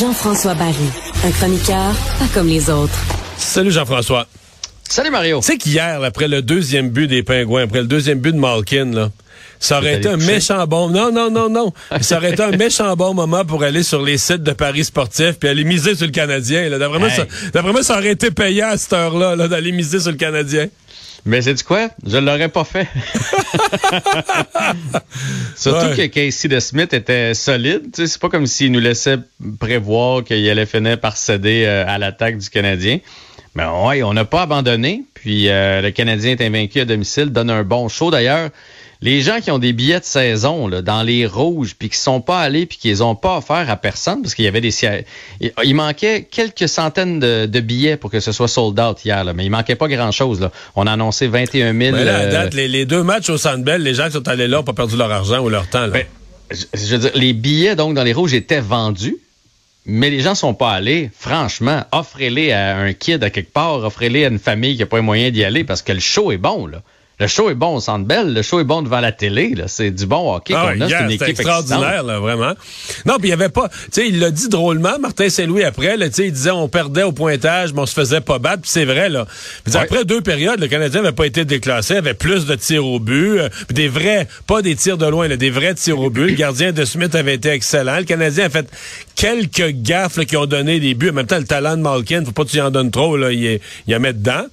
Jean-François Barry, un chroniqueur pas comme les autres. Salut Jean-François. Salut Mario. Tu sais qu'hier, après le deuxième but des Pingouins, après le deuxième but de Malkin, là, ça aurait été un méchant bon. Non, non, non, non. ça aurait été un méchant bon moment pour aller sur les sites de Paris sportifs puis aller miser sur le Canadien. D'après, moi, Hey. ça, aurait été payant à cette heure-là là, d'aller miser sur le Canadien. Mais c'est du quoi? Je l'aurais pas fait. Surtout Ouais. que Casey de Smith était solide. C'est pas comme s'il nous laissait prévoir qu'il allait finir par céder euh, à l'attaque du Canadien. Mais ouais, on n'a pas abandonné. Puis euh, le Canadien est invaincu à domicile, donne un bon show. D'ailleurs, les gens qui ont des billets de saison là, dans les rouges, puis qui sont pas allés, puis qui les ont pas offerts à personne, parce qu'il y avait des sièges. Il, manquait quelques centaines de, de billets pour que ce soit sold out hier, là, mais il manquait pas grand-chose. là. On a annoncé 21 000. Mais là, à euh, date, les, les deux matchs au Centre Bell, les gens qui sont allés là n'ont pas perdu leur argent ou leur temps. Là. Ben, je, je veux dire, les billets donc dans les rouges étaient vendus, mais les gens sont pas allés. Franchement, offrez-les à un kid à quelque part, offrez-les à une famille qui a pas les moyens d'y aller parce que le show est bon là. Le show est bon au Centre Bell, le show est bon devant la télé là. C'est du bon hockey Ah, qu'on a, c'est hier, une équipe extraordinaire, là, vraiment. Non, puis il y avait pas, tu sais, il l'a dit drôlement, Martin Saint-Louis après, là, tu sais, il disait on perdait au pointage, mais on se faisait pas battre, puis c'est vrai, là. Ouais. Après deux périodes, le Canadien n'avait pas été déclassé, avait plus de tirs au but, euh, puis des vrais, pas des tirs de loin, là, des vrais tirs au but. Le gardien de Smith avait été excellent. Le Canadien a fait quelques gaffes là, qui ont donné des buts. En même temps, le talent de Malkin, faut pas que tu y en donnes trop, là, il, est- il en met dedans.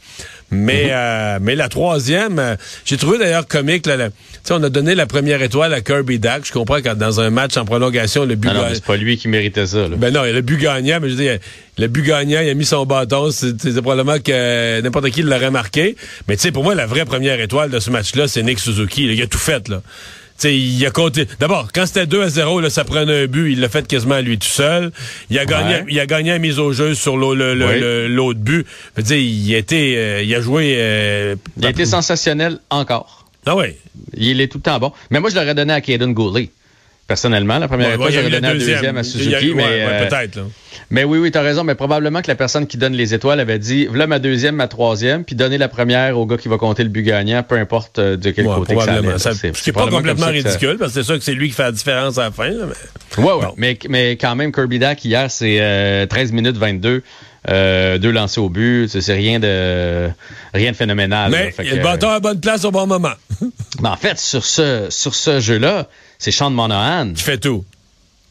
Mais, euh, mais la troisième, euh, j'ai trouvé d'ailleurs comique, là, la- on a donné la première étoile à Kirby Dack. Je comprends quand dans un match en prolongation, le but non, mais c'est pas lui qui méritait ça. Là. ben non, le but gagnant, mais je dire, le but gagnant, il a mis son bâton, c'est c'est probablement que n'importe qui l'aurait marqué. Mais tu sais, pour moi, la vraie première étoile de ce match-là, c'est Nick Suzuki. là. Il a tout fait, là. Il a compté. D'abord, quand c'était 2 à 0, là, ça prenait un but, il l'a fait quasiment à lui tout seul. Il a gagné, Ouais. il a gagné la mise au jeu sur l'au- le- le- Oui. le- l'autre but. Je veux dire, il a été, euh, il a joué. euh, Il a été sensationnel encore. Ah ouais. Il est tout le temps bon. Mais moi, je l'aurais donné à Caden Goulet. Personnellement, la première ouais, a j'aurais donné la deuxième à a- Suzuki. ouais, mais, ouais, euh, peut-être. là. Mais oui, oui, t'as raison, mais probablement que la personne qui donne les étoiles avait dit, voilà ma deuxième, ma troisième, puis donner la première au gars qui va compter le but gagnant, peu importe euh, de quel côté que ça allait. Ça- C'est- pas complètement ça ridicule, parce que c'est sûr que c'est lui qui fait la différence à la fin. là, mais- Ouais, ouais. Bon. Mais, mais quand même, Kirby Dack, hier, c'est euh, 13 minutes 22, euh, deux lancés au but. C'est rien de rien de phénoménal. là. Mais Fait il y a le bâton à la bonne place au bon moment. mais en fait, sur ce, sur ce jeu-là, c'est Sean Monahan qui fait tout.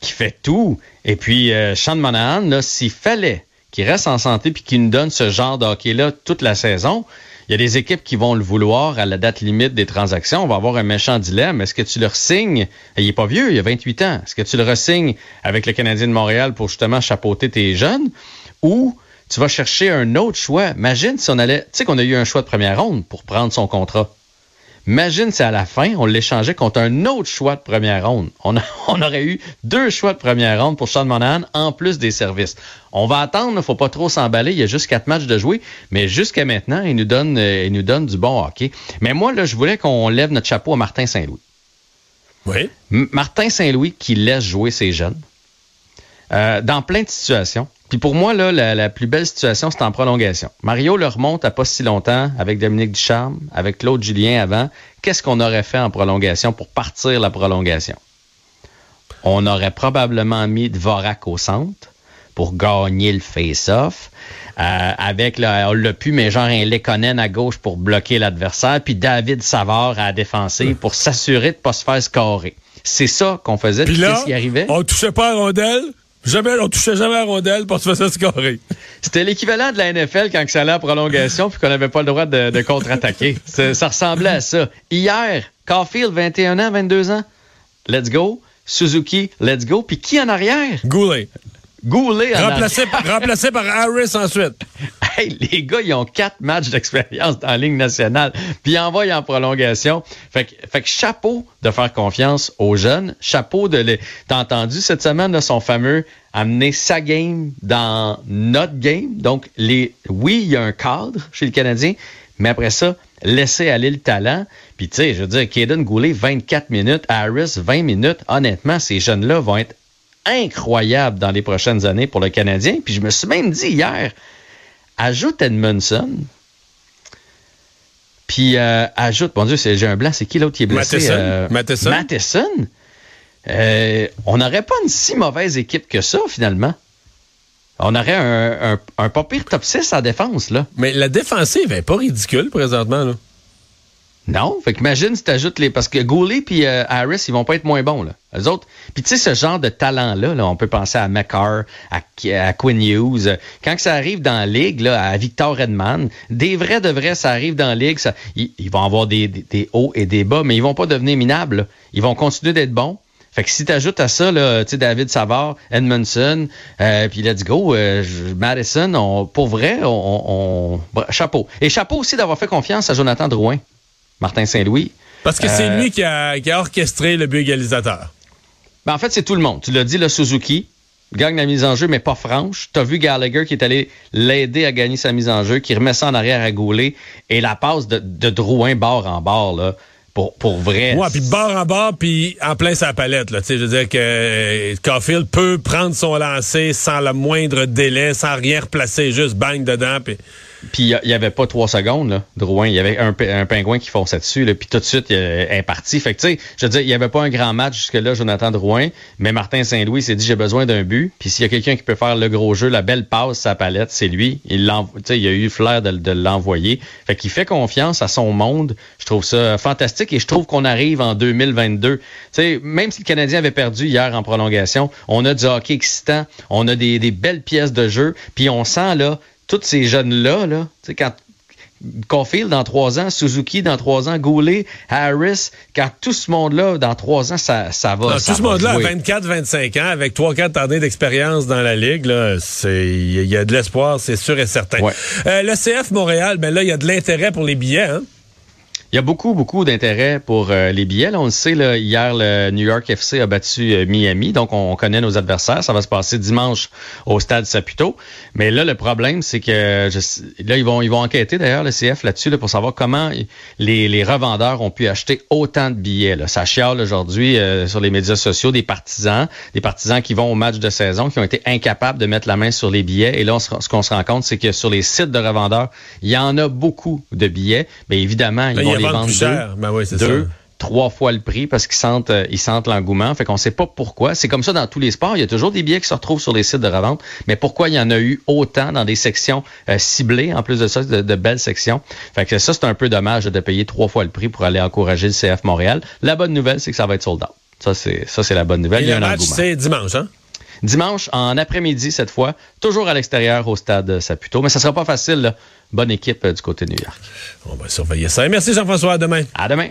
qui fait tout. Et puis, euh, Sean Monahan, là, s'il fallait qu'il reste en santé puis qu'il nous donne ce genre de hockey-là toute la saison, il y a des équipes qui vont le vouloir à la date limite des transactions. On va avoir un méchant dilemme. Est-ce que tu le signes? Il est pas vieux, il a 28 ans. Est-ce que tu le resignes avec le Canadien de Montréal pour justement chapeauter tes jeunes? Ou tu vas chercher un autre choix? Imagine si on allait... Tu sais qu'on a eu un choix de première ronde pour prendre son contrat. Imagine si à la fin, on l'échangeait contre un autre choix de première ronde. On, a- on aurait eu deux choix de première ronde pour Sean Monahan en plus des services. On va attendre, il faut pas trop s'emballer. Il y a juste quatre matchs de jouer, mais jusqu'à maintenant, il nous donne, euh, il nous donne du bon hockey. Mais moi, là, je voulais qu'on lève notre chapeau à Martin Saint-Louis. Oui. M- Martin Saint-Louis qui laisse jouer ses jeunes euh, dans plein de situations. Puis pour moi, là, la, la plus belle situation, c'est en prolongation. Mario le remonte à pas si longtemps avec Dominique Ducharme, avec Claude Julien avant. Qu'est-ce qu'on aurait fait en prolongation pour partir la prolongation? On aurait probablement mis Dvorak au centre pour gagner le face-off. Euh, avec, le, on l'a pu, mais genre un Lekonen à gauche pour bloquer l'adversaire, puis David Savard à la défensive pour s'assurer de pas se faire scorer. C'est ça qu'on faisait. Puis là, qu'est-ce qui arrivait? on touchait pas à rondelle. Jamais, on touchait jamais à la rondelle pour se faire scorer. C'était l'équivalent de la NFL quand ça allait en prolongation puis qu'on n'avait pas le droit de, de contre-attaquer. ça, ça ressemblait à ça. Hier, Caulfield, 21 ans, 22 ans? Let's go. Suzuki, let's go. Puis qui en arrière? Goulet. Goulet en Remplacé, par, remplacé par Harris ensuite. Hey, les gars, ils ont quatre matchs d'expérience dans la Ligue nationale, puis ils envoient en prolongation. Fait que, fait que chapeau de faire confiance aux jeunes. Chapeau de les. T'as entendu cette semaine de son fameux amener sa game dans notre game. Donc, les, oui, il y a un cadre chez le Canadien, mais après ça, laisser aller le talent. Puis, tu sais, je veux dire, Kaden Goulet, 24 minutes, Harris, 20 minutes. Honnêtement, ces jeunes-là vont être incroyables dans les prochaines années pour le Canadien. Puis, je me suis même dit hier, ajoute Edmondson. Puis, euh, ajoute, bon Dieu, j'ai un blanc, c'est qui l'autre qui est blessé? Matheson. Euh, Matheson. Matheson? Euh, on n'aurait pas une si mauvaise équipe que ça, finalement. On aurait un, un, un pas pire top 6 en défense, là. Mais la défensive est pas ridicule présentement. Là. Non, fait qu'imagine si t'ajoutes les... Parce que Goulet puis euh, Harris, ils vont pas être moins bons, là. Les autres... Puis tu sais, ce genre de talent-là, là, on peut penser à McCarr, à, Quinn Hughes. Quand ça arrive dans la ligue, là, à Victor Redman, des vrais de vrais, ça arrive dans la ligue, ça, ils, ils vont avoir des, des, hauts et des bas, mais ils vont pas devenir minables. Ils vont continuer d'être bons. Fait que si tu ajoutes à ça, là, tu sais, David Savard, Edmondson, euh, puis let's go, euh, Madison, on, pour vrai, on, on, chapeau. Et chapeau aussi d'avoir fait confiance à Jonathan Drouin, Martin Saint-Louis. Parce que c'est lui qui a, qui a, orchestré le but égalisateur. Ben en fait, c'est tout le monde. Tu l'as dit, le Suzuki, gagne la mise en jeu, mais pas franche. Tu as vu Gallagher qui est allé l'aider à gagner sa mise en jeu, qui remet ça en arrière à Goulet, et la passe de, de Drouin bord en bord, là. Pour, pour, vrai. Ouais, puis bord en bord, puis en plein sa palette. Là. Je veux dire que euh, Caulfield peut prendre son lancer sans le moindre délai, sans rien replacer, juste bang dedans. Puis puis il avait pas trois secondes, là, Drouin. Il y avait un, pingouin qui fonçait dessus, là, puis tout de suite, il est parti. Fait que, tu sais, je veux dire, il n'y avait pas un grand match jusque-là, Jonathan Drouin, mais Martin Saint-Louis s'est dit, j'ai besoin d'un but. Puis s'il y a quelqu'un qui peut faire le gros jeu, la belle passe, sa palette, c'est lui. Il, il a eu flair de, de l'envoyer. Fait qu'il fait confiance à son monde. Je trouve ça fantastique et je trouve qu'on arrive en 2022. Tu sais, même si le Canadien avait perdu hier en prolongation, on a du hockey excitant, on a des, des belles pièces de jeu, puis on sent, là, tous ces jeunes-là, là, tu sais, quand Caulfield dans trois ans, Suzuki dans trois ans, Goulet, Harris, quand tout ce monde-là, dans trois ans, ça, ça va. Non, ça tout ce monde-là à 24-25 ans, avec 3-4 années d'expérience dans la Ligue, il y a de l'espoir, c'est sûr et certain. Ouais. Euh, le CF Montréal, ben là, il y a de l'intérêt pour les billets, hein? Il y a beaucoup, beaucoup d'intérêt pour euh, les billets. Là, on le sait, là, hier, le New York FC a battu euh, Miami, donc on, on, connaît nos adversaires. Ça va se passer dimanche au stade Saputo. Mais là, le problème, c'est que je, là, ils vont, ils vont enquêter d'ailleurs le CF là-dessus là, pour savoir comment les, les, revendeurs ont pu acheter autant de billets. Là. Ça chiale aujourd'hui euh, sur les médias sociaux des partisans, des partisans qui vont au match de saison, qui ont été incapables de mettre la main sur les billets. Et là, on se, ce qu'on se rend compte, c'est que sur les sites de revendeurs, il y en a beaucoup de billets. Mais évidemment, ils Ben, vont ils les vendre deux. Ben oui, deux ça. trois fois le prix parce qu'ils sentent euh, ils sentent l'engouement. Fait qu'on sait pas pourquoi. C'est comme ça dans tous les sports. Il y a toujours des billets qui se retrouvent sur les sites de revente. Mais pourquoi il y en a eu autant dans des sections euh, ciblées, en plus de ça, de, de, belles sections? Fait que ça, c'est un peu dommage de payer trois fois le prix pour aller encourager le CF Montréal. La bonne nouvelle, c'est que ça va être sold out. Ça, c'est ça, c'est la bonne nouvelle. Et il y a le un match, engouement. c'est dimanche, hein? Dimanche, en après-midi cette fois, toujours à l'extérieur au stade Saputo. Mais ça sera pas facile. Là. Bonne équipe euh, du côté de New York. On va surveiller ça. Et merci Jean-François. À demain. À demain.